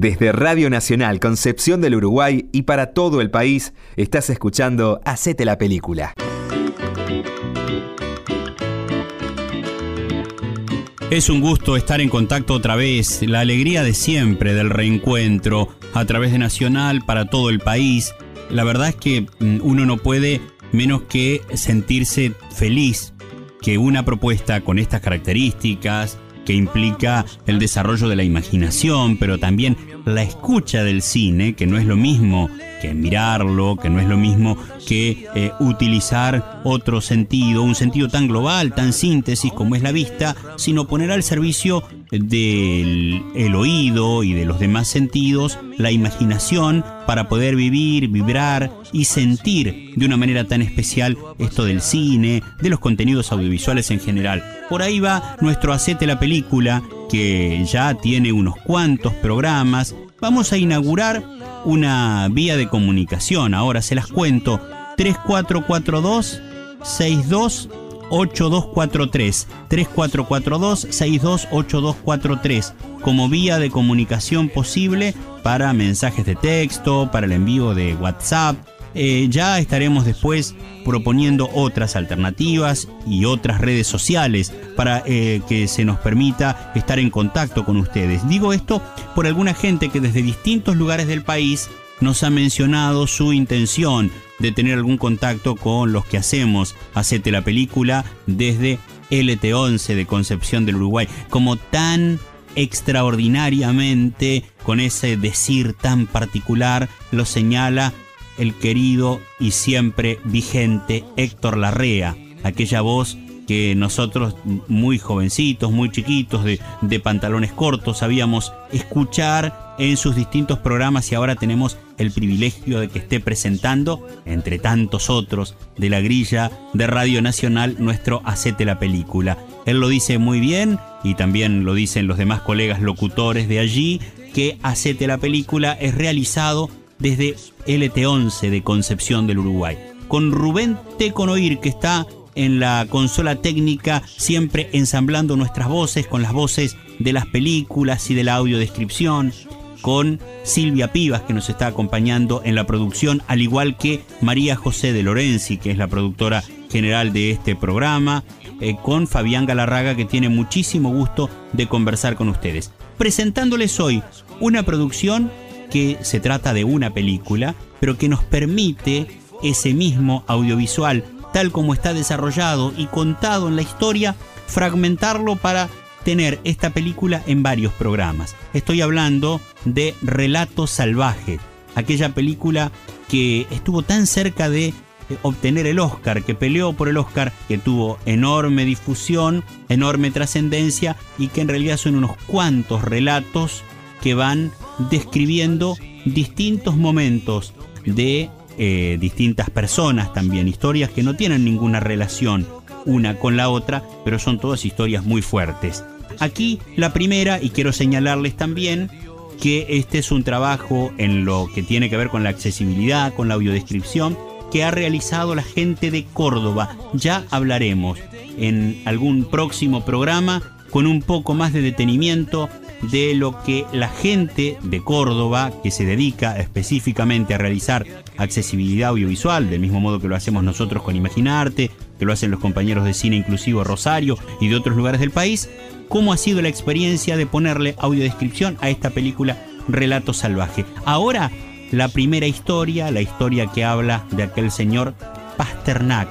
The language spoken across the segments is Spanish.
Desde Radio Nacional Concepción del Uruguay y para todo el país, estás escuchando Hacete la Película. Es un gusto estar en contacto otra vez, la alegría de siempre del reencuentro a través de Nacional para todo el país. La verdad es que mm, uno no puede menos que sentirse feliz que una propuesta con estas características, que implica el desarrollo de la imaginación, pero también la escucha del cine, que no es lo mismo que mirarlo, que no es lo mismo que eh, utilizar otro sentido, un sentido tan global, tan síntesis como es la vista, sino poner al servicio del el oído y de los demás sentidos la imaginación para poder vivir, vibrar y sentir de una manera tan especial esto del cine, de los contenidos audiovisuales en general. Por ahí va nuestro Acete la Película, que ya tiene unos cuantos programas. Vamos a inaugurar una vía de comunicación. Ahora se las cuento. 3442 628243 3442 628243 como vía de comunicación posible para mensajes de texto, para el envío de WhatsApp, eh, ya estaremos después proponiendo otras alternativas y otras redes sociales para eh, que se nos permita estar en contacto con ustedes. Digo esto por alguna gente que desde distintos lugares del país nos ha mencionado su intención de tener algún contacto con los que hacemos Hacete la película desde LT11 de Concepción del Uruguay, como tan extraordinariamente, con ese decir tan particular, lo señala el querido y siempre vigente Héctor Larrea, aquella voz que nosotros muy jovencitos, muy chiquitos, de, pantalones cortos, sabíamos escuchar en sus distintos programas y ahora tenemos el privilegio de que esté presentando, entre tantos otros, de la grilla de Radio Nacional, nuestro Hacete la Película. Él lo dice muy bien y también lo dicen los demás colegas locutores de allí, que Hacete la Película es realizado desde LT11 de Concepción del Uruguay. Con Rubén Teconoir, que está en la consola técnica, siempre ensamblando nuestras voces con las voces de las películas y de la audiodescripción. Con Silvia Pivas, que nos está acompañando en la producción, al igual que María José de Lorenzi, que es la productora general de este programa. Eh, con Fabián Galarraga, que tiene muchísimo gusto de conversar con ustedes. Presentándoles hoy una producción que se trata de una película, pero que nos permite ese mismo audiovisual, tal como está desarrollado y contado en la historia, fragmentarlo para tener esta película en varios programas. Estoy hablando de Relato Salvaje, aquella película que estuvo tan cerca de obtener el Oscar, que peleó por el Oscar, que tuvo enorme difusión, enorme trascendencia y que en realidad son unos cuantos relatos que van describiendo distintos momentos de eh, distintas personas también, historias que no tienen ninguna relación una con la otra, pero son todas historias muy fuertes. Aquí la primera, y quiero señalarles también que este es un trabajo en lo que tiene que ver con la accesibilidad, con la audiodescripción, que ha realizado la gente de Córdoba. Ya hablaremos en algún próximo programa con un poco más de detenimiento de lo que la gente de Córdoba, que se dedica específicamente a realizar accesibilidad audiovisual, del mismo modo que lo hacemos nosotros con Imaginarte, que lo hacen los compañeros de Cine Inclusivo Rosario y de otros lugares del país, cómo ha sido la experiencia de ponerle audiodescripción a esta película Relato Salvaje. Ahora, la primera historia, la historia que habla de aquel señor Pasternak.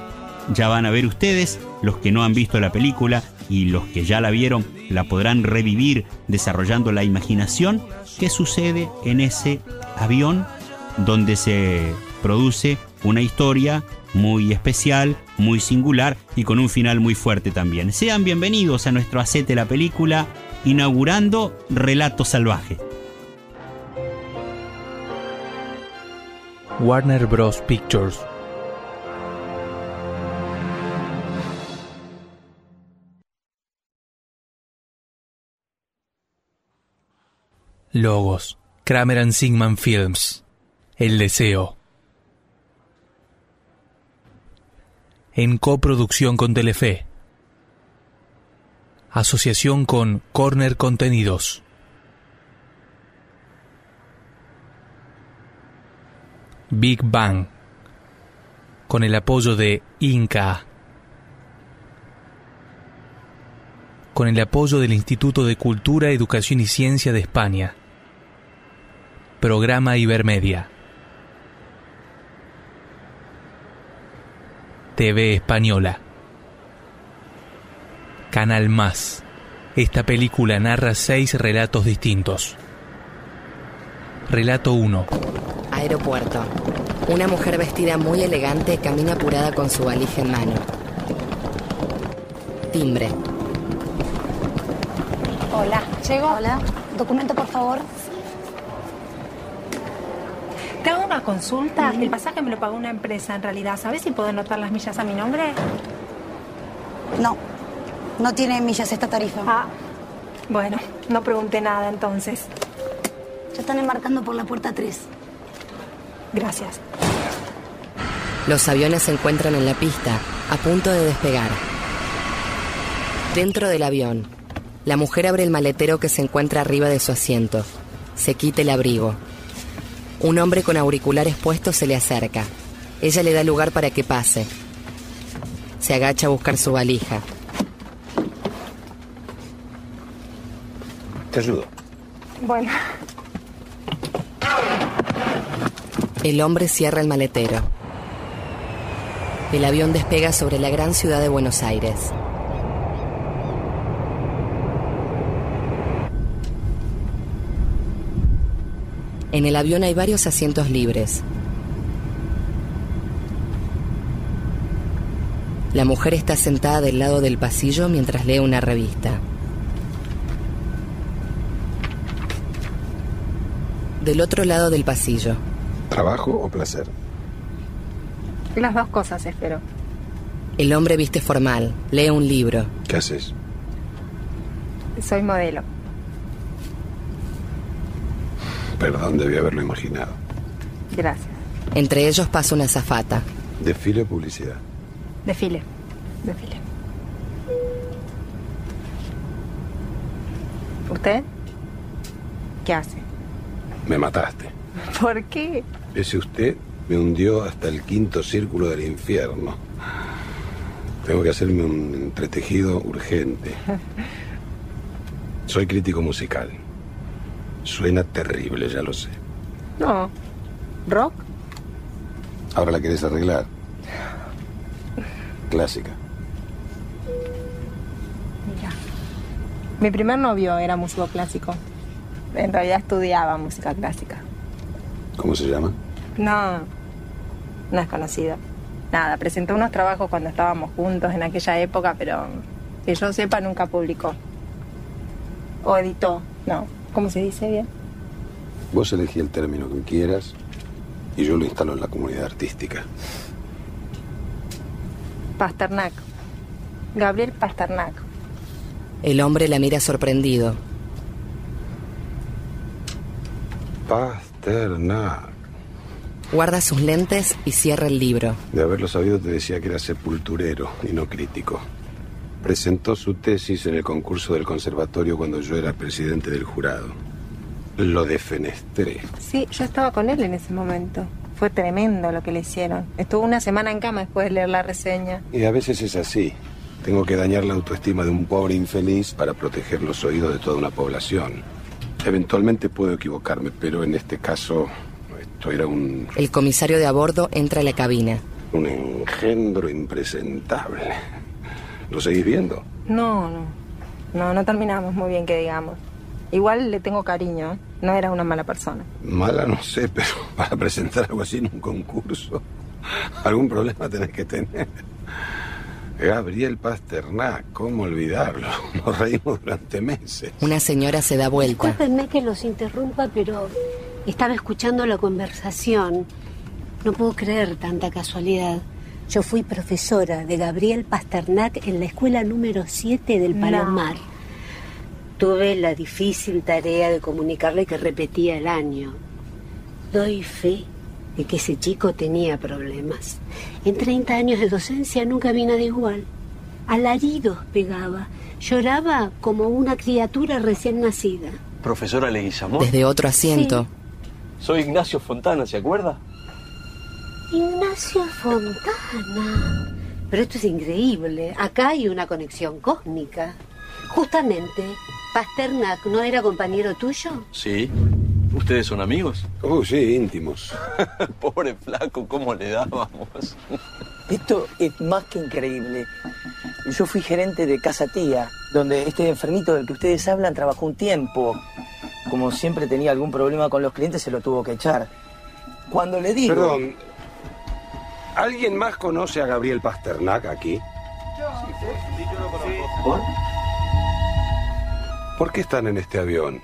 Ya van a ver ustedes, los que no han visto la película, y los que ya la vieron la podrán revivir desarrollando la imaginación qué sucede en ese avión donde se produce una historia muy especial, muy singular y con un final muy fuerte también. Sean bienvenidos a nuestro Acete la película, inaugurando Relato Salvaje. Warner Bros. Pictures Logos. Kramer and Sigman Films. El deseo. En coproducción con Telefe. Asociación con Corner Contenidos. Big Bang, con el apoyo de Inca, con el apoyo del Instituto de Cultura, Educación y Ciencia de España, Programa Ibermedia, TV Española, Canal Más. Esta película narra seis relatos distintos. Relato 1. Aeropuerto. Una mujer vestida muy elegante camina apurada con su valija en mano. Timbre. Hola, ¿llego? Hola, documento por favor. Te hago una consulta. El pasaje me lo pagó una empresa en realidad. ¿Sabes si puedo anotar las millas a mi nombre? No, no tiene millas esta tarifa. Ah, bueno, no pregunté nada entonces. Ya están embarcando por la puerta 3. Gracias. Los aviones se encuentran en la pista, a punto de despegar. Dentro del avión, la mujer abre el maletero que se encuentra arriba de su asiento. Se quita el abrigo. Un hombre con auriculares puestos se le acerca. Ella le da lugar para que pase. Se agacha a buscar su valija. Te ayudo. Bueno, El hombre cierra el maletero. El avión despega sobre la gran ciudad de Buenos Aires. En el avión hay varios asientos libres. La mujer está sentada del lado del pasillo mientras lee una revista. Del otro lado del pasillo, ¿Trabajo o placer? las dos cosas espero. el hombre viste formal, lee un libro. ¿Qué haces? Soy modelo. Perdón, debí haberlo imaginado. Gracias. Entre ellos pasa una azafata. Desfile o publicidad. Desfile. Desfile. ¿Usted? ¿Qué hace? Me mataste. ¿Por qué? Ese usted me hundió hasta el quinto círculo del infierno. Tengo que hacerme un entretejido urgente. Soy crítico musical. Suena terrible, ya lo sé. No. ¿Rock? ¿Ahora la querés arreglar? Clásica. Mira. Mi primer novio era músico clásico. En realidad estudiaba música clásica. ¿Cómo se llama? No, no es conocido. Nada, presentó unos trabajos cuando estábamos juntos en aquella época, pero que yo sepa nunca publicó. O editó, no. ¿Cómo se dice bien? Vos elegí el término que quieras y yo lo instalo en la comunidad artística. Pasternak. Gabriel Pasternak. El hombre la mira sorprendido. Pasternak. Guarda sus lentes y cierra el libro. De haberlo sabido te decía que era sepulturero y no crítico. Presentó su tesis en el concurso del conservatorio cuando yo era presidente del jurado. Lo defenestré. Sí, yo estaba con él en ese momento. Fue tremendo lo que le hicieron. Estuvo una semana en cama después de leer la reseña. Y a veces es así. Tengo que dañar la autoestima de un pobre infeliz para proteger los oídos de toda una población. Eventualmente puedo equivocarme, pero en este caso esto era un, El comisario de a bordo entra a la cabina. un engendro impresentable. ¿Lo seguís viendo? No, no. No, no terminamos muy bien, que digamos. Igual le tengo cariño. ¿eh? No era una mala persona. Mala no sé, pero para presentar algo así en un concurso, algún problema tenés que tener. Gabriel Pasternak, ¿cómo olvidarlo? Nos reímos durante meses. Una señora se da vuelta. Discúlpenme que los interrumpa, pero estaba escuchando la conversación. No puedo creer tanta casualidad. Yo fui profesora de Gabriel Pasternak en la escuela número 7 del No. Palomar. Tuve la difícil tarea de comunicarle que repetía el año. Doy fe de que ese chico tenía problemas. En 30 años de docencia nunca vi nada igual. Alaridos pegaba. Lloraba como una criatura recién nacida. Profesora Leguizamón. Desde otro asiento, Soy Ignacio Fontana, ¿se acuerda? Horacio Fontana. Pero esto es increíble. Acá hay una conexión cósmica. Justamente, Pasternak no era compañero tuyo. Sí. ¿Ustedes son amigos? Oh, sí, íntimos. Pobre flaco, ¿cómo le dábamos? Esto es más que increíble. Yo fui gerente de Casa Tía, donde este enfermito del que ustedes hablan trabajó un tiempo. Como siempre tenía algún problema con los clientes, se lo tuvo que echar. Cuando le digo... Perdón, ¿alguien más conoce a Gabriel Pasternak aquí? ¿Por? ¿Por qué están en este avión?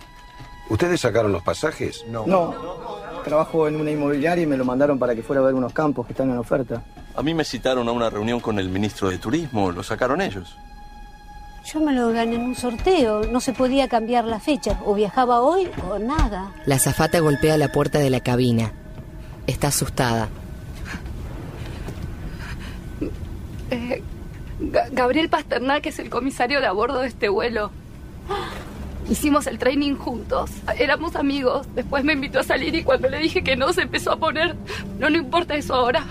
¿Ustedes sacaron los pasajes? No. Trabajo en una inmobiliaria y me lo mandaron para que fuera a ver unos campos que están en oferta. A mí me citaron a una reunión con el ministro de Turismo, lo sacaron ellos. Yo me lo gané en un sorteo. No se podía cambiar la fecha. O viajaba hoy o nada. La azafata golpea la puerta de la cabina. Está asustada. Eh, Ga- Gabriel Pasternak es el comisario de a bordo de este vuelo. Hicimos el training juntos. Éramos amigos. Después me invitó a salir y cuando le dije que no se empezó a poner. No, no importa eso ahora.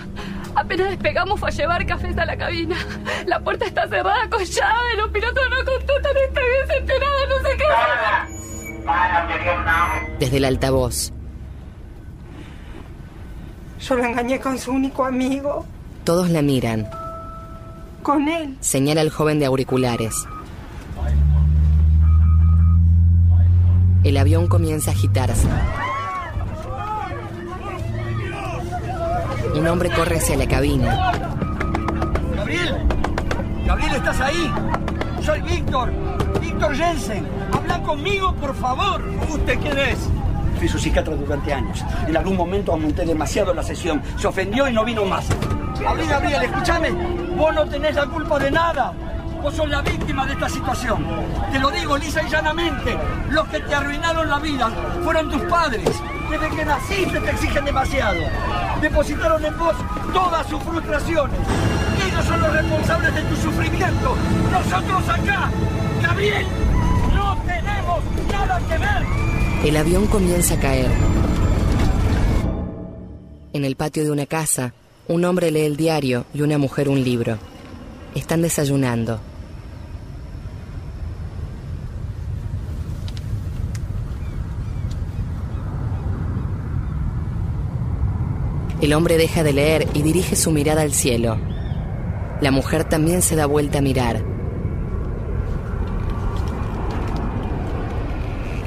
Apenas despegamos fue a llevar cafés a la cabina. La puerta está cerrada con llave. Los pilotos no contestan. Estoy desesperada. No sé qué. Desde el altavoz. Yo lo engañé con su único amigo, Todos la miran. Con él. Señala al joven de auriculares. El avión comienza a agitarse. Un hombre corre hacia la cabina. ¡Gabriel! ¡Gabriel, estás ahí! Soy Víctor. Víctor Jensen. Habla conmigo, por favor. ¿Usted quién es? Fui su psiquiatra durante años. En algún momento aumenté demasiado la sesión. Se ofendió y no vino más. Gabriel, Gabriel, escúchame. Vos no tenés la culpa de nada. Vos sos la víctima de esta situación. Te lo digo lisa y llanamente. Los que te arruinaron la vida fueron tus padres. Desde que naciste te exigen demasiado. Depositaron en vos todas sus frustraciones. Ellos son los responsables de tu sufrimiento. Nosotros acá, Gabriel, no tenemos nada que ver. El avión comienza a caer. En el patio de una casa, un hombre lee el diario y una mujer un libro. Están desayunando. El hombre deja de leer y dirige su mirada al cielo. La mujer también se da vuelta a mirar.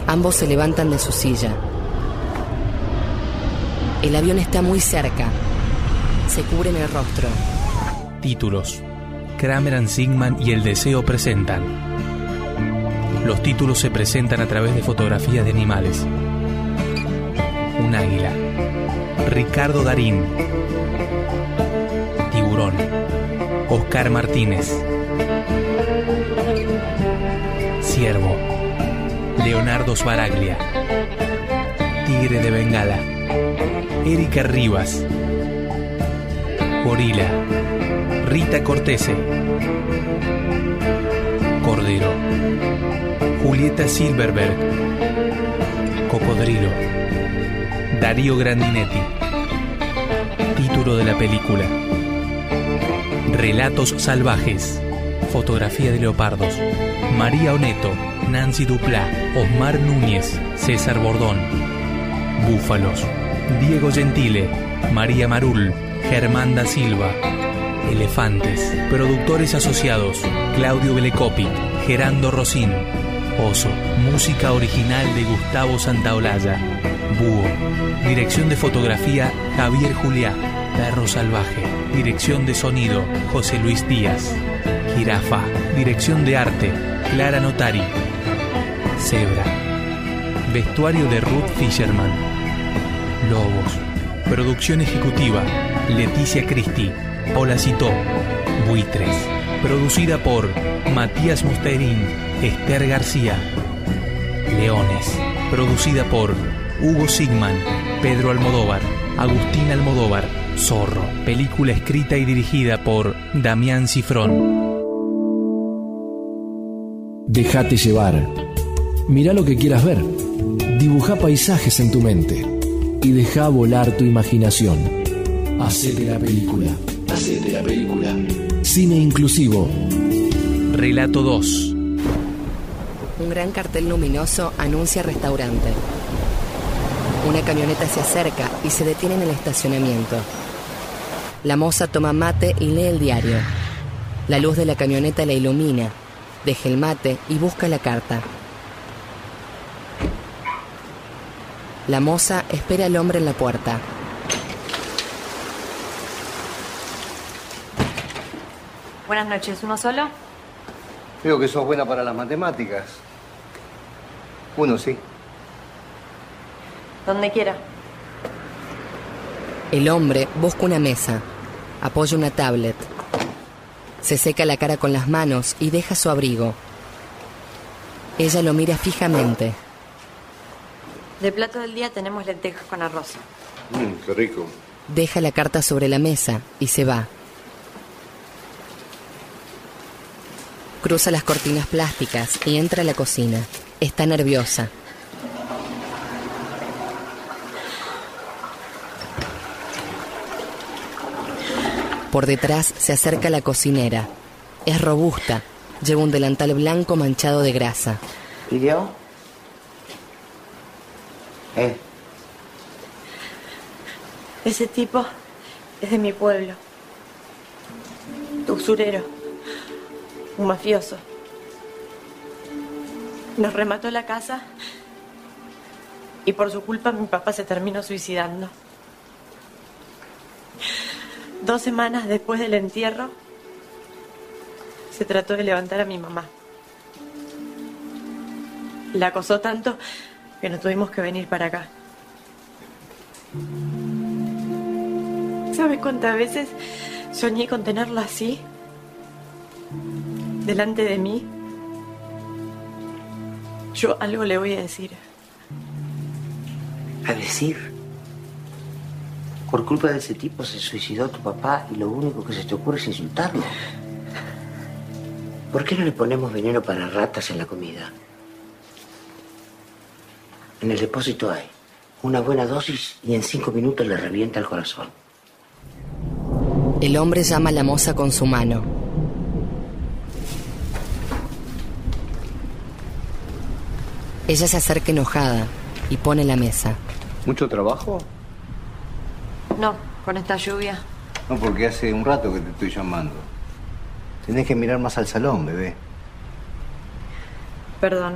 Ambos se levantan de su silla. El avión está muy cerca. Se cubren el rostro. Títulos. Kramer and Sigman y El Deseo presentan. Los títulos se presentan a través de fotografías de animales. Un águila. Ricardo Darín. Tiburón. Oscar Martínez. Ciervo. Leonardo Sbaraglia. Tigre de Bengala. Erika Rivas. Gorila. Rita Cortese. Cordero. Julieta Silverberg. Cocodrilo. Darío Grandinetti. Título de la película. Relatos salvajes. Fotografía de leopardos. María Oneto. Nancy Duplá. Osmar Núñez. César Bordón. Búfalos. Diego Gentile. María Marul. Germán da Silva. Elefantes. Productores asociados. Claudio Belecopi. Gerando Rosín. Oso. Música original de Gustavo Santaolalla. Búho. Dirección de fotografía Javier Juliá. Perro Salvaje. Dirección de sonido José Luis Díaz. Jirafa. Dirección de arte Clara Notari. Zebra. Vestuario de Ruth Fisherman. Lobos. Producción ejecutiva Leticia Cristi. Hola Citó. Buitres. Producida por Matías Musterín. Esther García. Leones. Producida por Hugo Sigman, Pedro Almodóvar, Agustín Almodóvar, Zorro. Película escrita y dirigida por Damián Cifrón. Déjate llevar. Mira lo que quieras ver. Dibuja paisajes en tu mente y deja volar tu imaginación. Hacete la película. Hacete la película. Cine inclusivo. Relato 2. Un gran cartel luminoso anuncia restaurante. Una camioneta se acerca y se detiene en el estacionamiento. La moza toma mate y lee el diario. La luz de la camioneta la ilumina. Deja el mate y busca la carta. La moza espera al hombre en la puerta. Buenas noches, ¿uno solo? Veo que sos buena para las matemáticas. Uno sí. Donde quiera. El hombre busca una mesa. Apoya una tablet. Se seca la cara con las manos y deja su abrigo. Ella lo mira fijamente. De plato del día tenemos lentejas con arroz. Mmm, qué rico. Deja la carta sobre la mesa y se va. Cruza las cortinas plásticas y entra a la cocina. Está nerviosa. Por detrás se acerca la cocinera. Es robusta. Lleva un delantal blanco manchado de grasa. ¿Pidió? ¿Eh? Ese tipo es de mi pueblo. Usurero. Un mafioso. Nos remató la casa y por su culpa mi papá se terminó suicidando. Dos semanas después del entierro, se trató de levantar a mi mamá. La acosó tanto que nos tuvimos que venir para acá. ¿Sabes cuántas veces soñé con tenerlo así? Delante de mí. Yo algo le voy a decir. ¿A decir? Por culpa de ese tipo se suicidó tu papá y lo único que se te ocurre es insultarlo. ¿Por qué no le ponemos veneno para ratas en la comida? En el depósito hay una buena dosis y en cinco minutos le revienta el corazón. El hombre llama a la moza con su mano. Ella se acerca enojada y pone la mesa. ¿Mucho trabajo? No, con esta lluvia. No, porque hace un rato que te estoy llamando. Tenés que mirar más al salón, bebé. Perdón.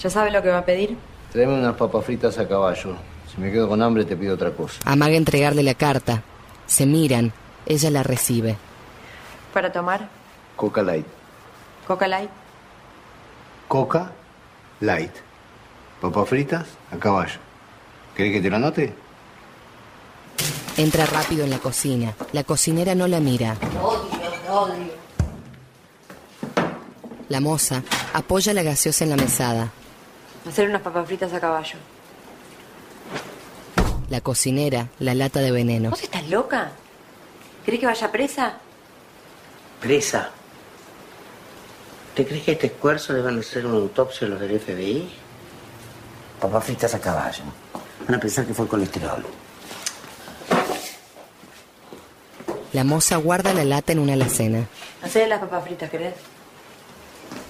¿Ya sabe lo que va a pedir? Tráeme unas papas fritas a caballo. Si me quedo con hambre te pido otra cosa. Amaga entregarle la carta. Se miran. Ella la recibe. ¿Para tomar? Coca Light. ¿Coca Light? Coca Light. Papas fritas a caballo. ¿Querés que te lo anote? Entra rápido en la cocina. La cocinera no la mira. La moza apoya la gaseosa en la mesada. Hacer unas papas fritas a caballo. La cocinera, la lata de veneno. ¿Vos estás loca? ¿Querés que vaya presa? Presa. ¿Te crees que a este esfuerzo le van a hacer una autopsia a los del FBI? Papas fritas a caballo. Van a pensar que fue el colesterol. La moza guarda la lata en una alacena. Hacer las papas fritas, ¿querés?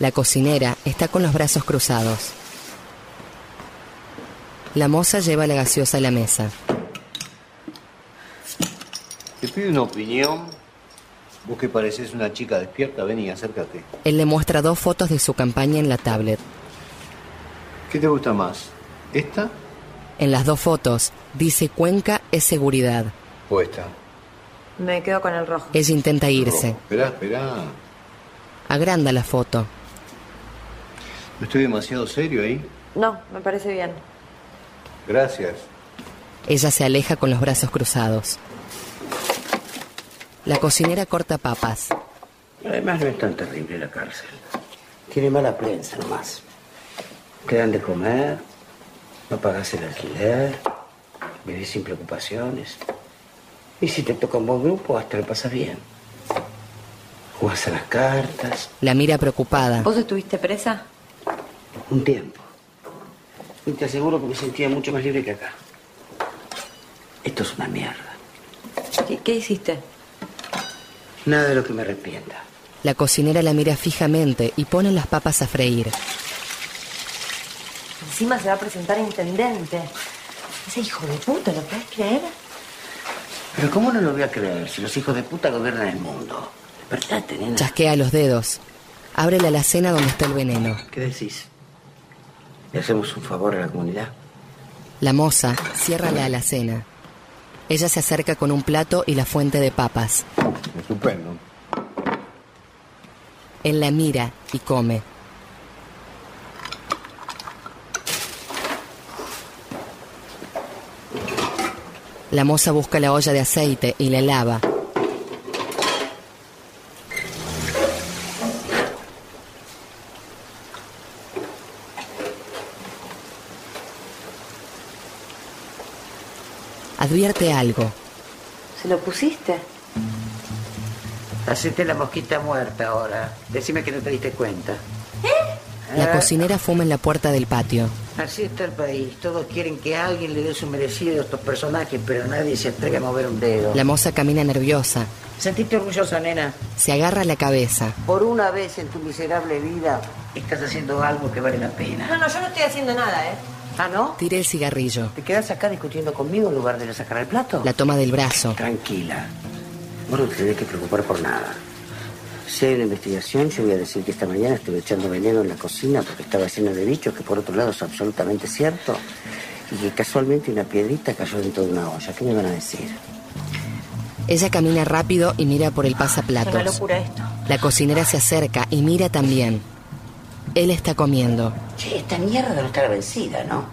La cocinera está con los brazos cruzados. La moza lleva la gaseosa a la mesa. Te pido una opinión. Vos que pareces una chica despierta, ven y acércate. Él le muestra dos fotos de su campaña en la tablet. ¿Qué te gusta más? ¿Esta En las dos fotos dice Cuenca es seguridad. o esta? Me quedo con el rojo. Ella intenta irse. Esperá, esperá. Agranda la foto. ¿No estoy demasiado serio ahí? No, me parece bien. Gracias. Ella se aleja con los brazos cruzados. La cocinera corta papas. Además no es tan terrible la cárcel. Tiene mala prensa nomás. Te dan de comer, no pagas el alquiler, vivís sin preocupaciones. Y si te toca un buen grupo, hasta lo pasas bien. Jugás a las cartas, La mira preocupada. ¿Vos estuviste presa? un tiempo. Y te aseguro que me sentía mucho más libre que acá. Esto es una mierda. ¿Qué, qué hiciste? Nada de lo que me arrepienta. La cocinera la mira fijamente y pone las papas a freír. Encima se va a presentar intendente. Ese hijo de puta, ¿lo puedes creer? Pero ¿cómo no lo voy a creer si los hijos de puta gobiernan el mundo? Despertate, nena. Chasquea los dedos. Abre la alacena donde está el veneno. ¿Qué decís? ¿Le hacemos un favor a la comunidad? La moza cierra la alacena. Ella se acerca con un plato y la fuente de papas. Estupendo. Él la mira y come. La moza busca la olla de aceite y la lava. Advierte algo. ¿Se lo pusiste? Hacete la mosquita muerta ahora. Decime que no te diste cuenta. La Ah, cocinera fuma en la puerta del patio. Así está el país. Todos quieren que alguien le dé su merecido a estos personajes, pero nadie se atreve a mover un dedo. La moza camina nerviosa. Sentiste orgullosa, nena. Se agarra la cabeza. Por una vez en tu miserable vida estás haciendo algo que vale la pena. No, no, yo no estoy haciendo nada, ¿eh? ¿Ah, no? Tira el cigarrillo. ¿Te quedas acá discutiendo conmigo en lugar de sacar el plato? La toma del brazo. Tranquila. Vos no te tenés que preocupar por nada. Si hay una investigación, yo voy a decir que esta mañana estuve echando veneno en la cocina porque estaba lleno de bichos, que por otro lado es absolutamente cierto, y que casualmente una piedrita cayó dentro de una olla. ¿Qué me van a decir? Ella camina rápido y mira por el Es una pasaplatos. locura esto. La cocinera se acerca y mira también. Él está comiendo. Che, esta mierda no estará vencida, ¿no?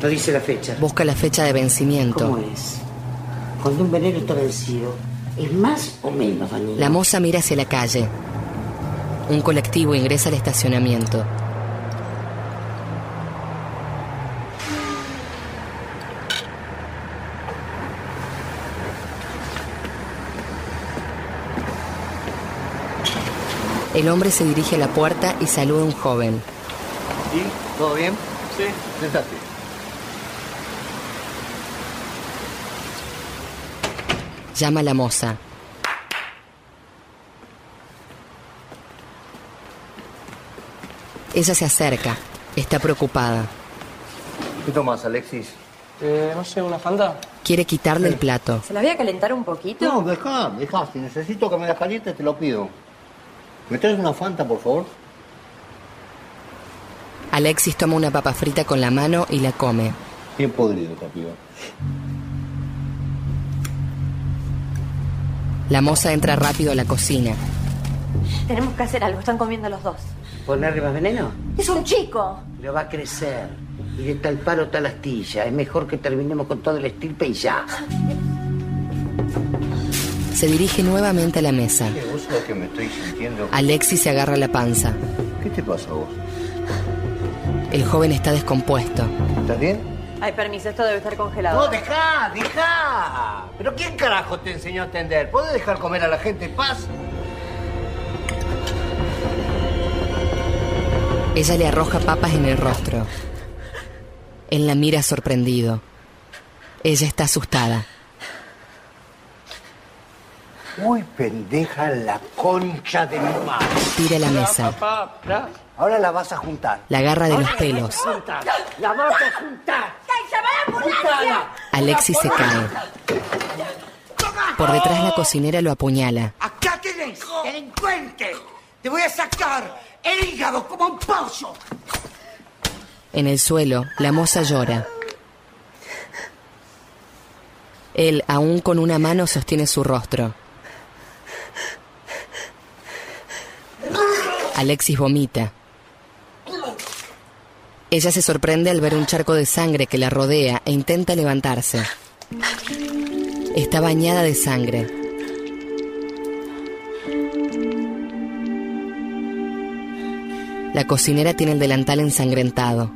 No dice la fecha. Busca la fecha de vencimiento. ¿Cómo es? Cuando un veneno está vencido, ¿es más o menos dañino? La moza mira hacia la calle. Un colectivo ingresa al estacionamiento. El hombre se dirige a la puerta y saluda a un joven. ¿Sí? ¿Todo bien? Sí. Sentate. Llama a la moza. Ella se acerca. Está preocupada. ¿Qué tomas, Alexis? Eh, no sé, una fanta. Quiere quitarle el plato. ¿Se la voy a calentar un poquito? No, deja, deja. Si necesito que me la caliente, te lo pido. ¿Me traes una Fanta, por favor? Alexis toma una papa frita con la mano y la come. Bien podrido, pido. La moza entra rápido a la cocina. Tenemos que hacer algo, están comiendo los dos. ¿Ponerle más veneno? Es un chico. Pero va a crecer. Y de tal palo, tal astilla. Es mejor que terminemos con todo el estirpe y ya. Se dirige nuevamente a la mesa. Che, ¿Vos sabés que me estoy sintiendo? Alexis se agarra la panza. ¿Qué te pasa a vos? El joven está descompuesto. ¿Estás bien? Ay, permiso, esto debe estar congelado. No, deja, deja. ¿Pero quién carajo te enseñó a atender? ¿Puedes dejar comer a la gente en paz? Ella le arroja papas en el rostro. Él la mira sorprendido. Ella está asustada. Muy pendeja la concha de mi madre. Tira la mesa. Ahora la vas a juntar. La agarra de los pelos. La vas a juntar. Alexis se cae. Por detrás la cocinera lo apuñala. ¡Acá tenés, delincuente! ¡Te voy a sacar el hígado como un pollo! En el suelo, la moza llora. Él, aún con una mano, sostiene su rostro. Alexis vomita. Ella se sorprende al ver un charco de sangre que la rodea e intenta levantarse. Está bañada de sangre. La cocinera tiene el delantal ensangrentado.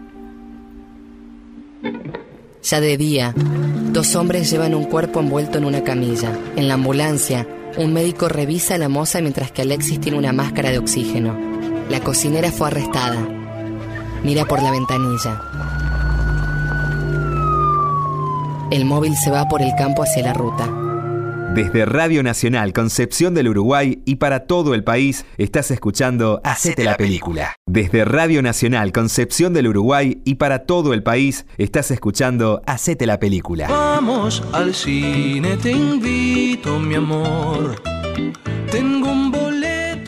Ya de día, dos hombres llevan un cuerpo envuelto en una camilla. En la ambulancia, un médico revisa a la moza mientras que Alexis tiene una máscara de oxígeno. La cocinera fue arrestada. Mira por la ventanilla. El móvil se va por el campo hacia la ruta. Desde Radio Nacional Concepción del Uruguay y para todo el país estás escuchando Hacete la película. Desde Radio Nacional Concepción del Uruguay y para todo el país estás escuchando Hacete la película. Vamos al cine, te invito, mi amor. Tengo un.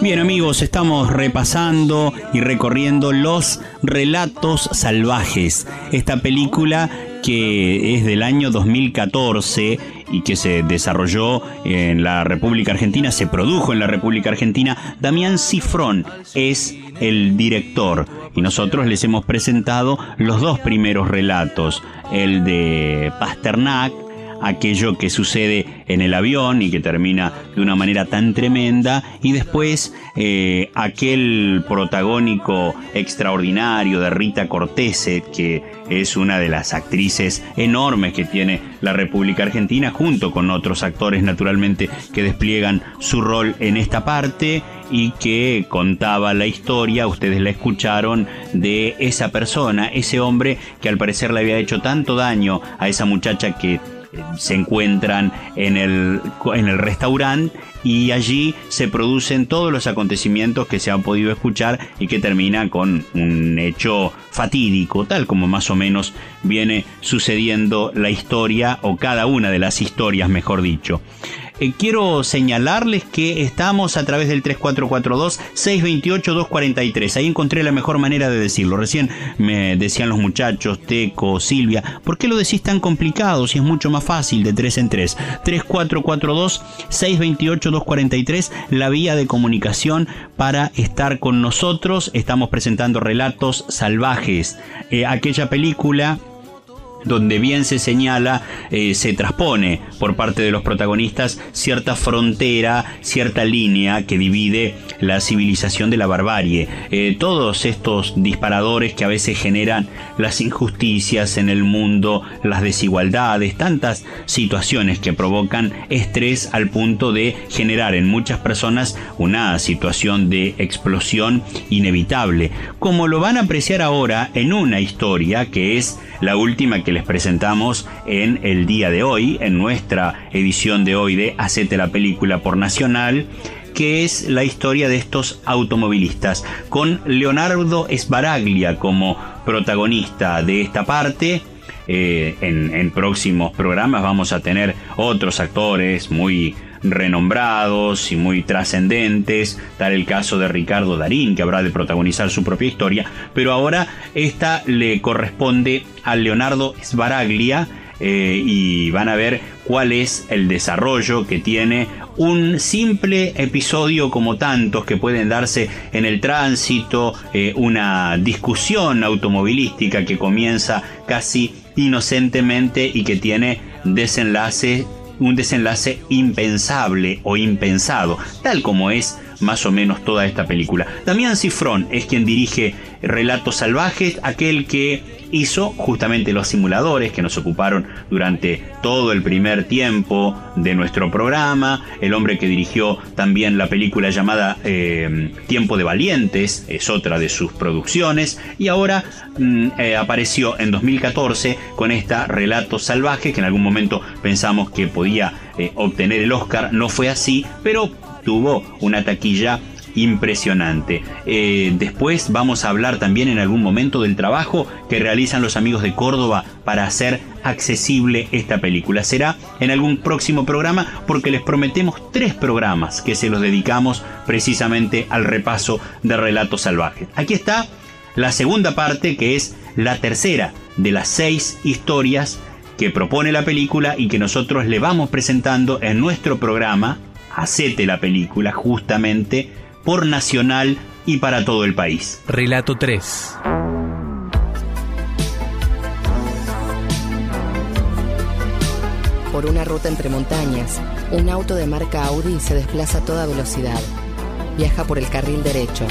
Bien amigos, estamos repasando y recorriendo los relatos salvajes. Esta película que es del año 2014 y que se desarrolló en la República Argentina, se produjo en la República Argentina. Damián Cifrón es el director y nosotros les hemos presentado los dos primeros relatos, el de Pasternak, aquello que sucede en el avión y que termina de una manera tan tremenda. Y después eh, aquel protagónico extraordinario de Rita Cortese que es una de las actrices enormes que tiene la República Argentina junto con otros actores naturalmente que despliegan su rol en esta parte y que contaba la historia, ustedes la escucharon, de esa persona, ese hombre que al parecer le había hecho tanto daño a esa muchacha que se encuentran en el, en el restaurante y allí se producen todos los acontecimientos que se han podido escuchar y que termina con un hecho fatídico, tal como más o menos viene sucediendo la historia o cada una de las historias, mejor dicho. Eh, quiero señalarles que estamos a través del 3442-628-243. Ahí encontré la mejor manera de decirlo. Recién me decían los muchachos, Teco, Silvia, ¿por qué lo decís tan complicado si es mucho más fácil de 3 en 3? 3442-628-243, la vía de comunicación para estar con nosotros. Estamos presentando relatos salvajes. Eh, aquella película donde bien se señala, eh, se transpone por parte de los protagonistas cierta frontera, cierta línea que divide la civilización de la barbarie. Eh, todos estos disparadores que a veces generan las injusticias en el mundo, las desigualdades, tantas situaciones que provocan estrés al punto de generar en muchas personas una situación de explosión inevitable, como lo van a apreciar ahora en una historia que es la última que les presentamos en el día de hoy, en nuestra edición de hoy de Hacete la película por Nacional que es la historia de estos automovilistas, con Leonardo Sbaraglia como protagonista de esta parte. Eh, en, en próximos programas vamos a tener otros actores muy renombrados y muy trascendentes, tal el caso de Ricardo Darín, que habrá de protagonizar su propia historia, pero ahora esta le corresponde a Leonardo Sbaraglia, eh, y van a ver cuál es el desarrollo que tiene un simple episodio como tantos que pueden darse en el tránsito, eh, una discusión automovilística que comienza casi inocentemente y que tiene desenlace un desenlace impensable o impensado, tal como es más o menos toda esta película. Damián Cifrón es quien dirige Relatos Salvajes, aquel que hizo justamente los simuladores que nos ocuparon durante todo el primer tiempo de nuestro programa, el hombre que dirigió también la película llamada eh, Tiempo de Valientes, es otra de sus producciones, y ahora mm, eh, apareció en 2014 con esta Relatos Salvajes, que en algún momento pensamos que podía eh, obtener el Oscar, no fue así, pero tuvo una taquilla impresionante. Eh, después vamos a hablar también en algún momento del trabajo que realizan los amigos de Córdoba para hacer accesible esta película. Será en algún próximo programa porque les prometemos tres programas que se los dedicamos precisamente al repaso de relatos salvajes. Aquí está la segunda parte que es la tercera de las seis historias que propone la película y que nosotros le vamos presentando en nuestro programa Hacete la película justamente por Nacional y para todo el país. Relato 3. Por una ruta entre montañas, un auto de marca Audi se desplaza a toda velocidad. Viaja por el carril derecho.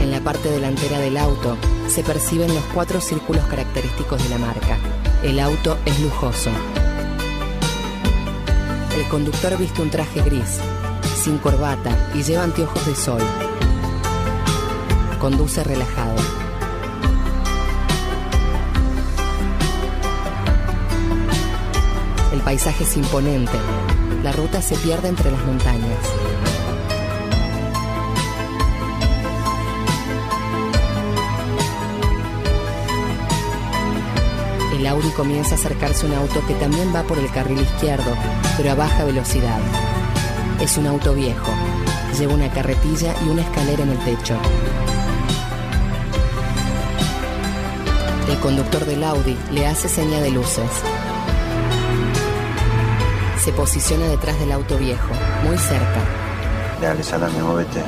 En la parte delantera del auto se perciben los cuatro círculos característicos de la marca. El auto es lujoso. El conductor viste un traje gris, sin corbata y lleva anteojos de sol. Conduce relajado. paisaje es imponente. La ruta se pierde entre las montañas. El Audi comienza a acercarse un auto que también va por el carril izquierdo, pero a baja velocidad. Es un auto viejo. Lleva una carretilla y una escalera en el techo. El conductor del Audi le hace seña de luces. Se posiciona detrás del auto viejo, muy cerca. Dale, salame, móvete.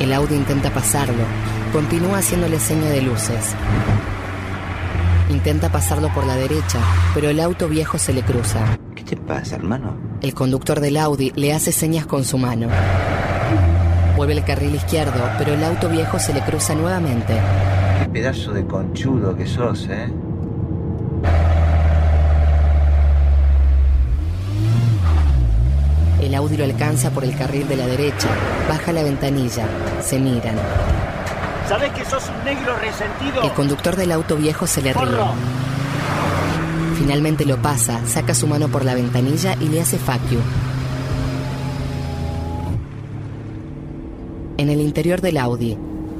El Audi intenta pasarlo. Continúa haciéndole seña de luces. Intenta pasarlo por la derecha, pero el auto viejo se le cruza. ¿Qué te pasa, hermano? El conductor del Audi le hace señas con su mano. Vuelve el carril izquierdo, pero el auto viejo se le cruza nuevamente. Qué pedazo de conchudo que sos, ¿eh? El Audi lo alcanza por el carril de la derecha, baja la ventanilla, se miran. ¿Sabés que sos un negro resentido? El conductor del auto viejo se le ríe. Finalmente lo pasa, saca su mano por la ventanilla y le hace fuck you. En el interior del Audi,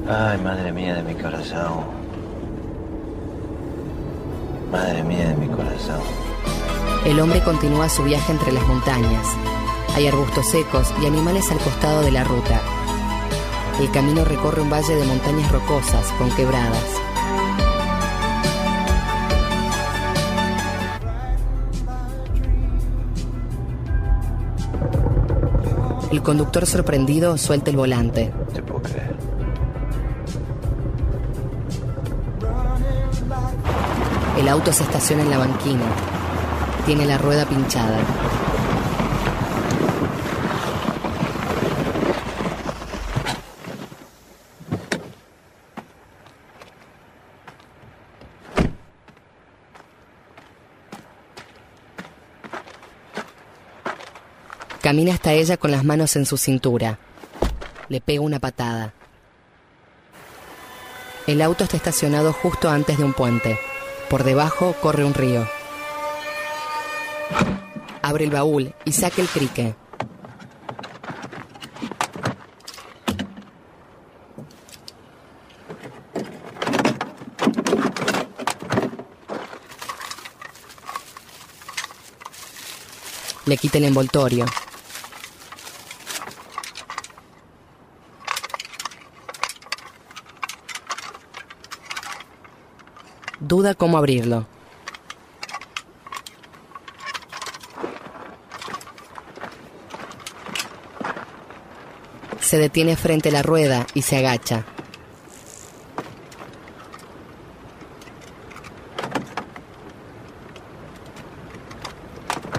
Ay, madre mía de mi corazón. Madre mía de mi corazón. el hombre continúa su viaje entre las montañas. Hay arbustos secos y animales al costado de la ruta. El camino recorre un valle de montañas rocosas con quebradas. El conductor sorprendido suelta el volante. Te puedo creer. El auto se estaciona en la banquina. Tiene la rueda pinchada. Camina hasta ella con las manos en su cintura. Le pega una patada. El auto está estacionado justo antes de un puente. Por debajo corre un río. Abre el baúl y saca el crique. Le quita el envoltorio. Duda cómo abrirlo. Se detiene frente a la rueda y se agacha.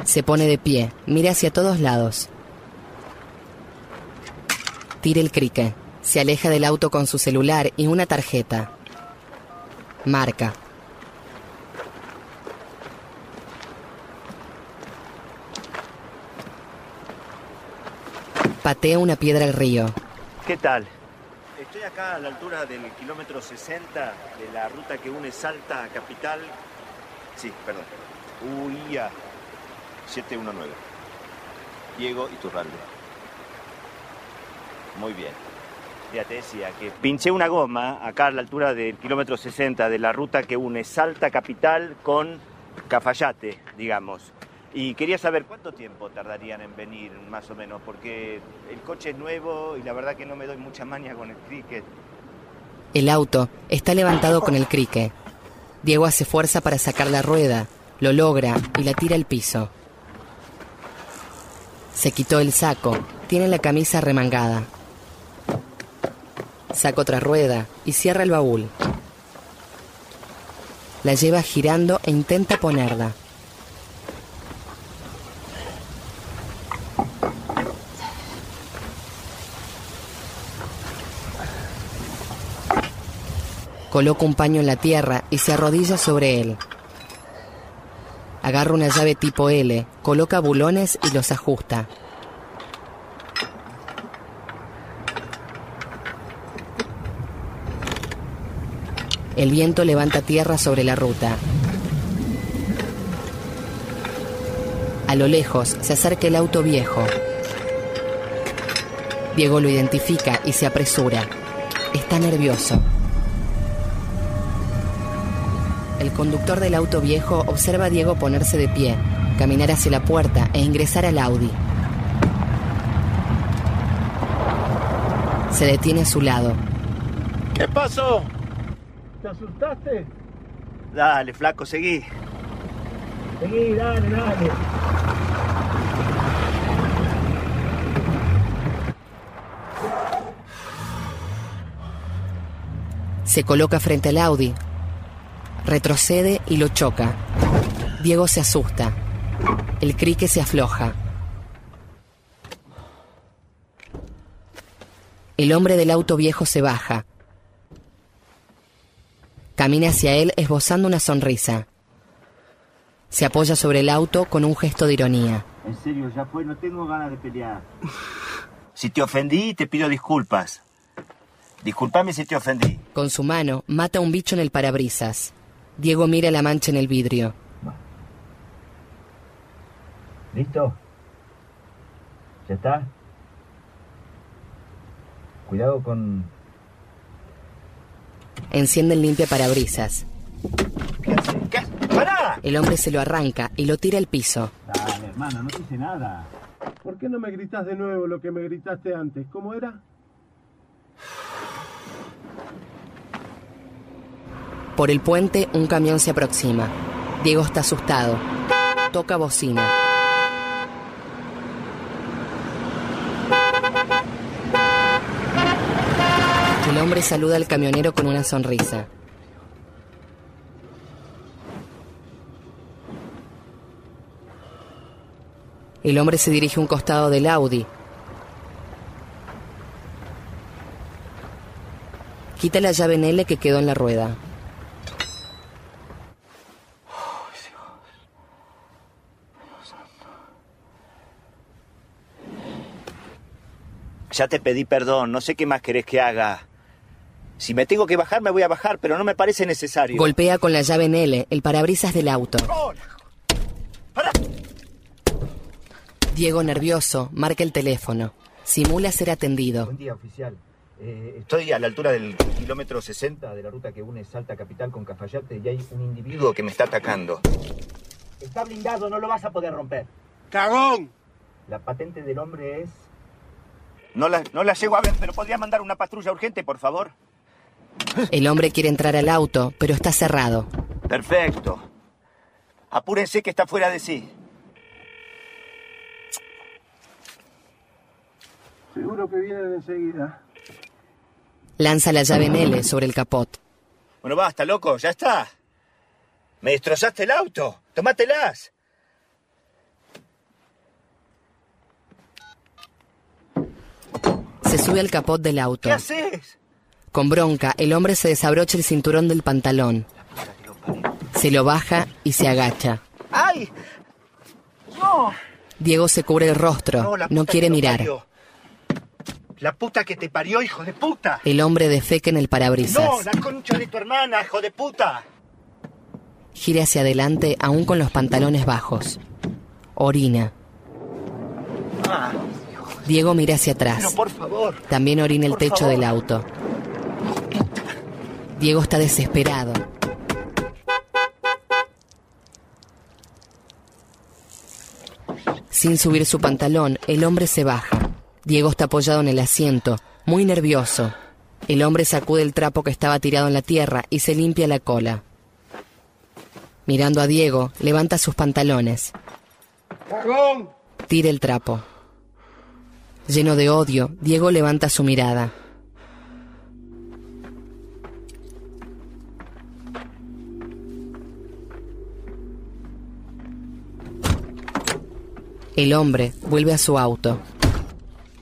Se pone de pie, mira hacia todos lados. Tira el crique. Se aleja del auto con su celular y una tarjeta. Marca. Patea una piedra al río. ¿Qué tal? Estoy acá a la altura del kilómetro 60 de la ruta que une Salta a Capital. Sí, perdón. UIA 719. Diego Iturralde. Muy bien. Ya te decía que pinché una goma acá a la altura del kilómetro 60 de la ruta que une Salta Capital con Cafayate, digamos. Y quería saber cuánto tiempo tardarían en venir, más o menos, porque el coche es nuevo y la verdad que no me doy mucha maña con el cricket. El auto está levantado con el crique. Diego hace fuerza para sacar la rueda, lo logra y la tira al piso. Se quitó el saco, tiene la camisa remangada. Saca otra rueda y cierra el baúl. La lleva girando e intenta ponerla. Coloca un paño en la tierra y se arrodilla sobre él. Agarra una llave tipo L, coloca bulones y los ajusta. El viento levanta tierra sobre la ruta. A lo lejos se acerca el auto viejo. Diego lo identifica y se apresura. Está nervioso. El conductor del auto viejo observa a Diego ponerse de pie, caminar hacia la puerta e ingresar al Audi. Se detiene a su lado. ¿Qué pasó? ¿Te asustaste? Dale, flaco, seguí. Seguí, dale, dale. Se coloca frente al Audi. Retrocede y lo choca. Diego se asusta. El crique se afloja. El hombre del auto viejo se baja. Camina hacia él esbozando una sonrisa. Se apoya sobre el auto con un gesto de ironía. En serio, ya fue, no tengo ganas de pelear. Si te ofendí, te pido disculpas. Disculpame si te ofendí. Con su mano mata a un bicho en el parabrisas. Diego mira la mancha en el vidrio. ¿Listo? ¿Ya está? Cuidado con... Enciende el limpia parabrisas. ¿Qué? ¡Pará! El hombre se lo arranca y lo tira al piso. Dale, hermano, no te hice nada. ¿Por qué no me gritas de nuevo lo que me gritaste antes? ¿Cómo era? Por el puente, un camión se aproxima. Diego está asustado. Toca bocina. El hombre saluda al camionero con una sonrisa. El hombre se dirige a un costado del Audi. Quita la llave en L que quedó en la rueda. Ya te pedí perdón, no sé qué más querés que haga. Si me tengo que bajar, me voy a bajar, pero no me parece necesario. Golpea con la llave en L el parabrisas del auto. Diego, nervioso, marca el teléfono. Simula ser atendido. Buen día, oficial. Eh, estoy a la altura del kilómetro 60 de la ruta que une Salta Capital con Cafayate y hay un individuo que me está atacando. Está blindado, no lo vas a poder romper. ¡Cagón! La patente del hombre es... No la, no la llego a ver, pero podría mandar una patrulla urgente, por favor. El hombre quiere entrar al auto, pero está cerrado. Perfecto. Apúrense que está fuera de sí. Seguro que vienen enseguida. Lanza la llave en L sobre el capot. Bueno, basta, loco, ya está. Me destrozaste el auto. Tomátelas. Se sube al capot del auto. ¿Qué haces? Con bronca, el hombre se desabrocha el cinturón del pantalón. Se lo baja y se agacha. ¡Ay! ¡No! Diego se cubre el rostro. No, quiere mirar. parió. La puta que te parió, hijo de puta. El hombre defeca en el parabrisas. No, la concha de tu hermana, hijo de puta. Gira hacia adelante, aún con los pantalones bajos. Orina. Ah, Diego mira hacia atrás. pero por favor. También orina el Por techo favor. del auto. Diego está desesperado. Sin subir su pantalón, el hombre se baja. Diego está apoyado en el asiento, muy nervioso. El hombre sacude el trapo que estaba tirado en la tierra y se limpia la cola. Mirando a Diego, levanta sus pantalones. ¡Cagón! Tira el trapo. Lleno de odio, Diego levanta su mirada. El hombre vuelve a su auto.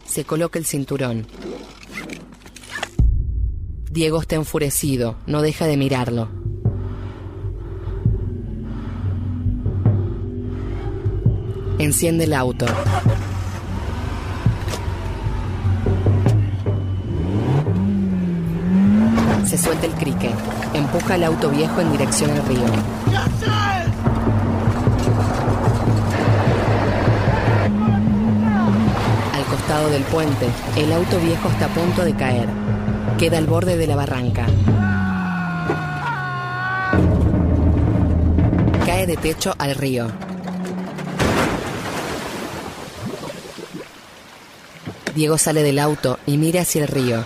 Se coloca el cinturón. Diego está enfurecido, no deja de mirarlo. Enciende el auto. Se suelta el crique. Empuja el auto viejo en dirección al río. costado del puente, el auto viejo está a punto de caer. Queda al borde de la barranca. Cae de techo al río. Diego sale del auto y mira hacia el río.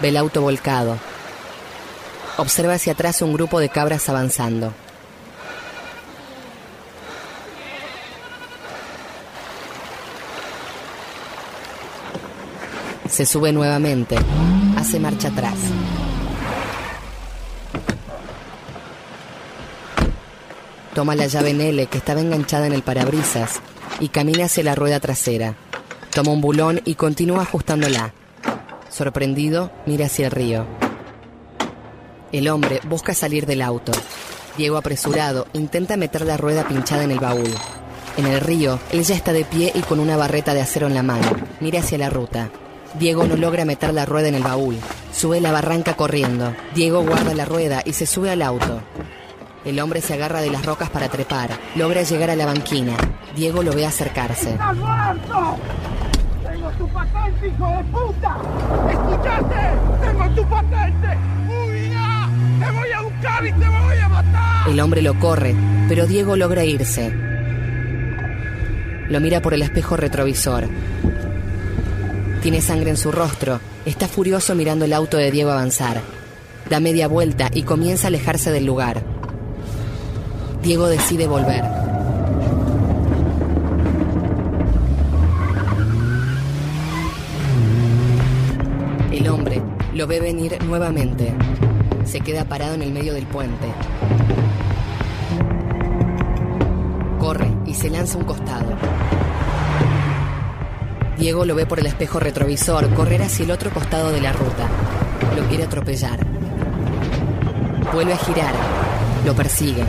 Ve el auto volcado. Observa hacia atrás un grupo de cabras avanzando. Se sube nuevamente. Hace marcha atrás. Toma la llave en L que estaba enganchada en el parabrisas y camina hacia la rueda trasera. Toma un bulón y continúa ajustándola. Sorprendido, mira hacia el río. El hombre busca salir del auto. Diego apresurado intenta meter la rueda pinchada en el baúl. En el río, ella está de pie y con una barreta de acero en la mano. Mira hacia la ruta. Diego no logra meter la rueda en el baúl. Sube la barranca corriendo. Diego guarda la rueda y se sube al auto. El hombre se agarra de las rocas para trepar. Logra llegar a la banquina. Diego lo ve acercarse. ¡Estás muerto! ¡Tengo tu patente, hijo de puta! ¿Escuchaste? ¡Tengo tu patente! El hombre lo corre, pero Diego logra irse. Lo mira por el espejo retrovisor. Tiene sangre en su rostro. Está furioso mirando el auto de Diego avanzar. Da media vuelta y comienza a alejarse del lugar. Diego decide volver. El hombre lo ve venir nuevamente. Se queda parado en el medio del puente. Corre y se lanza a un costado. Diego lo ve por el espejo retrovisor correr hacia el otro costado de la ruta. Lo quiere atropellar. Vuelve a girar. Lo persigue.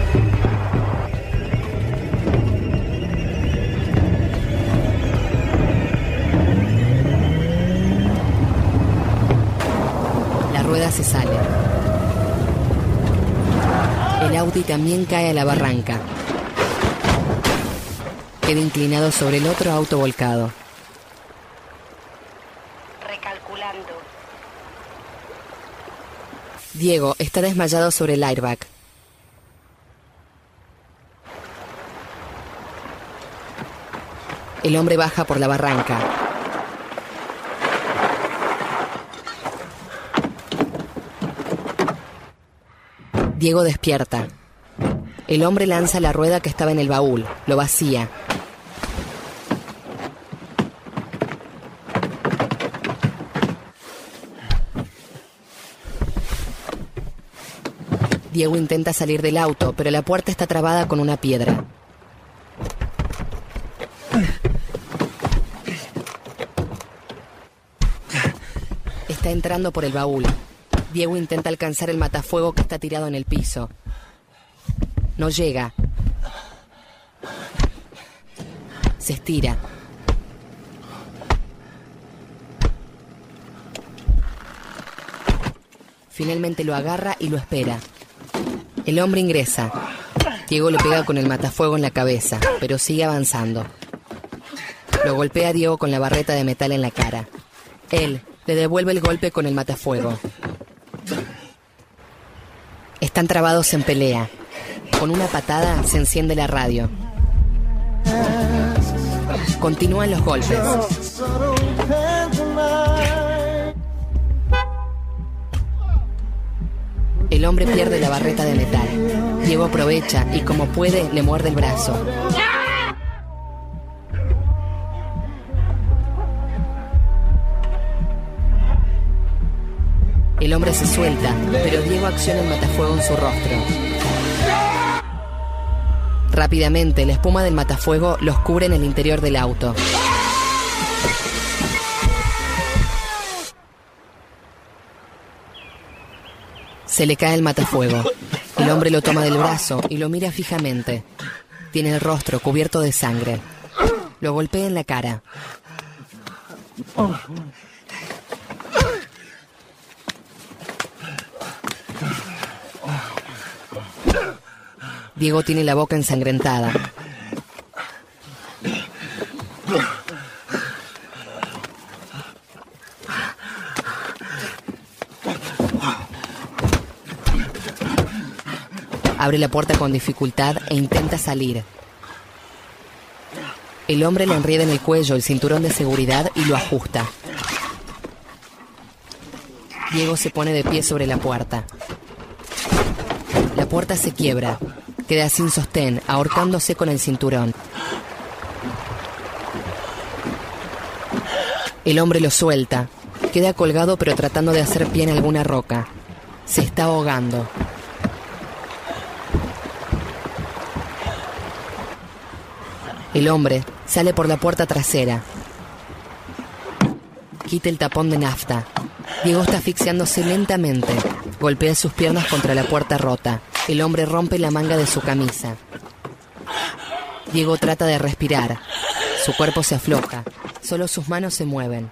La rueda se sale. El Audi también cae a la barranca. Queda inclinado sobre el otro auto volcado. Recalculando. Diego está desmayado sobre el airbag. El hombre baja por la barranca. Diego despierta. El hombre lanza la rueda que estaba en el baúl, lo vacía. Diego intenta salir del auto, pero la puerta está trabada con una piedra. Está entrando por el baúl. Diego intenta alcanzar el matafuego que está tirado en el piso. No llega. Se estira. Finalmente lo agarra y lo espera. El hombre ingresa. Diego le pega con el matafuego en la cabeza, pero sigue avanzando. Lo golpea a Diego con la barreta de metal en la cara. Él le devuelve el golpe con el matafuego. Están trabados en pelea. Con una patada se enciende la radio. Continúan los golpes. El hombre pierde la barreta de metal. Diego aprovecha y como puede le muerde el brazo. Pero Diego acciona el matafuego en su rostro. Rápidamente, la espuma del matafuego los cubre en el interior del auto. Se le cae el matafuego. El hombre lo toma del brazo y lo mira fijamente. Tiene el rostro cubierto de sangre. Lo golpea en la cara. Diego tiene la boca ensangrentada. Abre la puerta con dificultad e intenta salir. El hombre le enrieda en el cuello el cinturón de seguridad y lo ajusta. Diego se pone de pie sobre la puerta. La puerta se quiebra. Queda sin sostén, ahorcándose con el cinturón. El hombre lo suelta. Queda colgado pero tratando de hacer pie en alguna roca. Se está ahogando. El hombre sale por la puerta trasera. Quita el tapón de nafta. Diego está asfixiándose lentamente. Golpea sus piernas contra la puerta rota. El hombre rompe la manga de su camisa. Diego trata de respirar. Su cuerpo se afloja. Solo sus manos se mueven.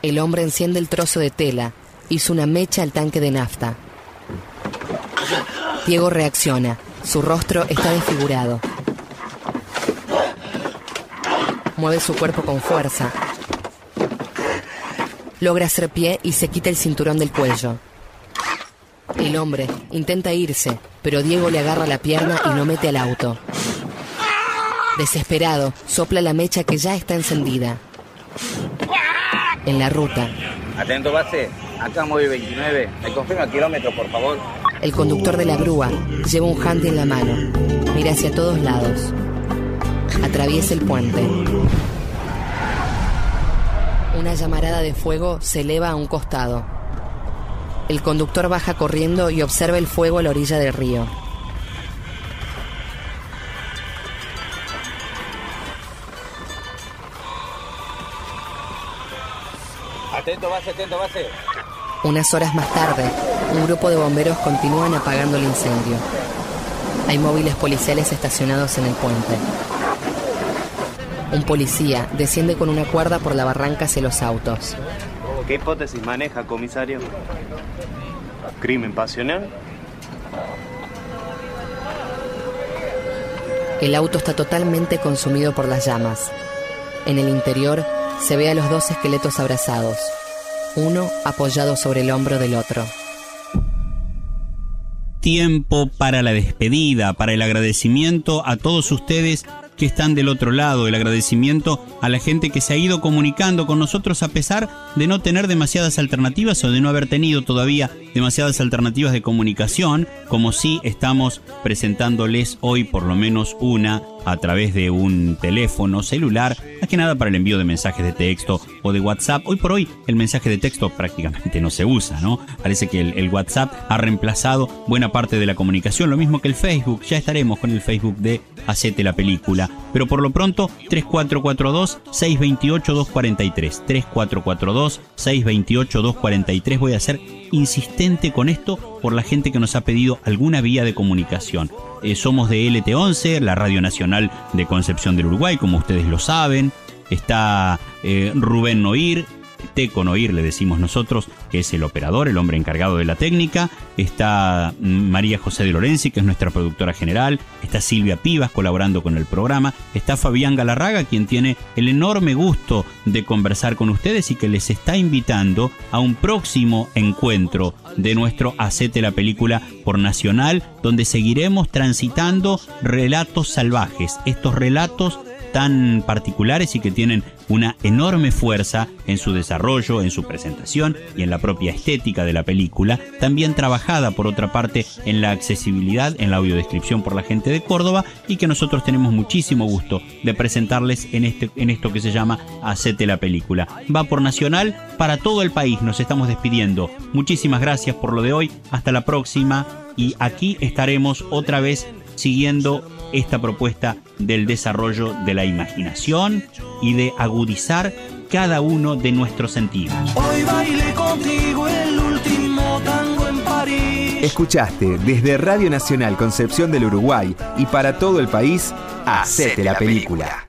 El hombre enciende el trozo de tela. Hizo una mecha al tanque de nafta. Diego reacciona. Su rostro está desfigurado. Mueve su cuerpo con fuerza. Logra hacer pie y se quita el cinturón del cuello. El hombre intenta irse, pero Diego le agarra la pierna y lo mete al auto. Desesperado, sopla la mecha que ya está encendida. En la ruta, Atento base, acá móvil 29. ¿Me confirma el kilómetro, por favor? el conductor de la grúa lleva un handy en la mano. Mira hacia todos lados. Atraviesa el puente. Una llamarada de fuego se eleva a un costado. El conductor baja corriendo y observa el fuego a la orilla del río. Atento base, atento base. Unas horas más tarde, un grupo de bomberos continúan apagando el incendio. Hay móviles policiales estacionados en el puente. Un policía desciende con una cuerda por la barranca hacia los autos. ¿Qué hipótesis maneja, comisario? ¿Crimen pasional? El auto está totalmente consumido por las llamas. En el interior se ve a los dos esqueletos abrazados, uno apoyado sobre el hombro del otro. Tiempo para la despedida, para el agradecimiento a todos ustedes que están del otro lado, el agradecimiento a la gente que se ha ido comunicando con nosotros a pesar de no tener demasiadas alternativas o de no haber tenido todavía demasiadas alternativas de comunicación, como sí estamos presentándoles hoy por lo menos una a través de un teléfono celular, más que nada para el envío de mensajes de texto o de WhatsApp. Hoy por hoy el mensaje de texto prácticamente no se usa, ¿no? Parece que el, WhatsApp ha reemplazado buena parte de la comunicación, lo mismo que el Facebook. Ya estaremos con el Facebook de Hacete la Película. Pero por lo pronto, 3442-628-243. 3442-628-243. Voy a ser insistente con esto por la gente que nos ha pedido alguna vía de comunicación. Eh, somos de LT11, la Radio Nacional de Concepción del Uruguay, como ustedes lo saben. Está eh, Rubén Noir, Teco Noir le decimos nosotros, que es el operador, el hombre encargado de la técnica. Está mm, María José de Lorenzi, que es nuestra productora general. Está Silvia Pivas colaborando con el programa. Está Fabián Galarraga, quien tiene el enorme gusto de conversar con ustedes y que les está invitando a un próximo encuentro de nuestro Hacete la Película por Nacional, donde seguiremos transitando relatos salvajes. Estos relatos tan particulares y que tienen una enorme fuerza en su desarrollo, en su presentación y en la propia estética de la película, también trabajada por otra parte en la accesibilidad, en la audiodescripción por la gente de Córdoba y que nosotros tenemos muchísimo gusto de presentarles en, este, en esto que se llama Hacete la película. Va por Nacional para todo el país, nos estamos despidiendo. Muchísimas gracias por lo de hoy, hasta la próxima y aquí estaremos otra vez siguiendo esta propuesta del desarrollo de la imaginación y de agudizar cada uno de nuestros sentidos. Hoy bailé contigo el último tango en París. Escuchaste desde Radio Nacional Concepción del Uruguay y para todo el país, Hacete la película.